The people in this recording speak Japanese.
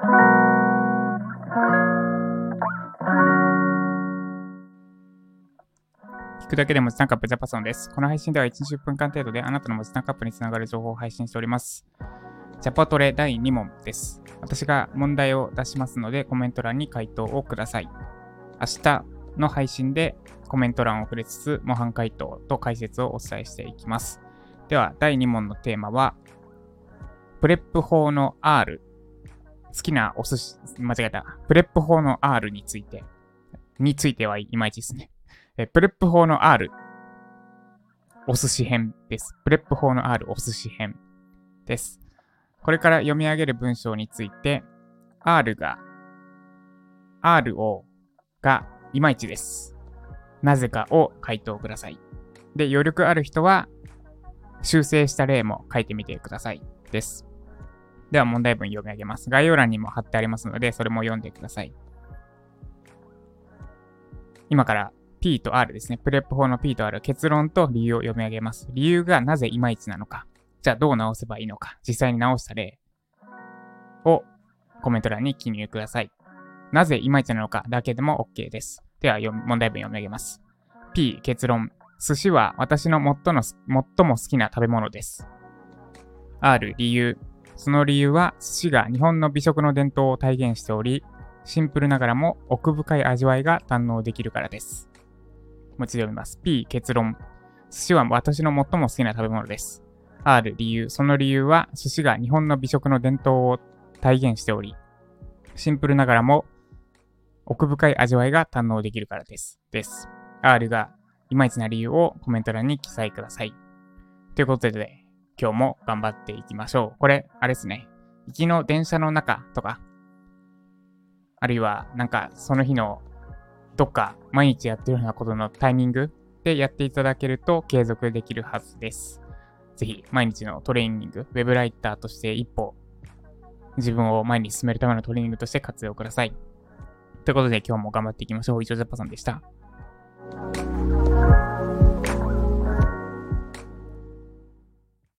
聞くだけで文字タンカップジャパソンです。この配信では1、10分間程度であなたの文字タンカップにつながる情報を配信しております。ジャパトレ第2問です。私が問題を出しますのでコメント欄に回答をください。明日の配信でコメント欄を触れつつ模範回答と解説をお伝えしていきます。では、第2問のテーマは、PREP 法の R。好きなお寿司、間違えた。 PREP 法の R について。についてはいまいちですね。え PREP 法の R。お寿司編です。 PREP 法の R お寿司編です。これから読み上げる文章について、R が、R を、が、いまいちです。なぜかを回答ください。で、余力ある人は、修正した例も書いてみてください。です。では問題文読み上げます。概要欄にも貼ってありますので、それも読んでください。今から P と R ですね。プレップ法の P と R、結論と理由を読み上げます。理由がなぜいまいちなのか。じゃあどう直せばいいのか。実際に直した例をコメント欄に記入ください。なぜいまいちなのかだけでも OK です。では問題文読み上げます。P 結論。寿司は私の最も最も好きな食べ物です。R 理由。その理由は寿司が日本の美食の伝統を体現しており、シンプルながらも奥深い味わいが堪能できるからです。もう一度読みます。P 結論。寿司は私の最も好きな食べ物です。R 理由。その理由は寿司が日本の美食の伝統を体現しており、シンプルながらも奥深い味わいが堪能できるからです。です。R がいまいちな理由をコメント欄に記載ください。ということで、今日も頑張っていきましょう。これ、あれですね。行きの電車の中とか、あるいはなんかその日のどっか毎日やってるようなことのタイミングでやっていただけると継続できるはずです。ぜひ毎日のトレーニング、ウェブライターとして一歩自分を前に進めるためのトレーニングとして活用ください。ということで今日も頑張っていきましょう。以上ジャパさんでした。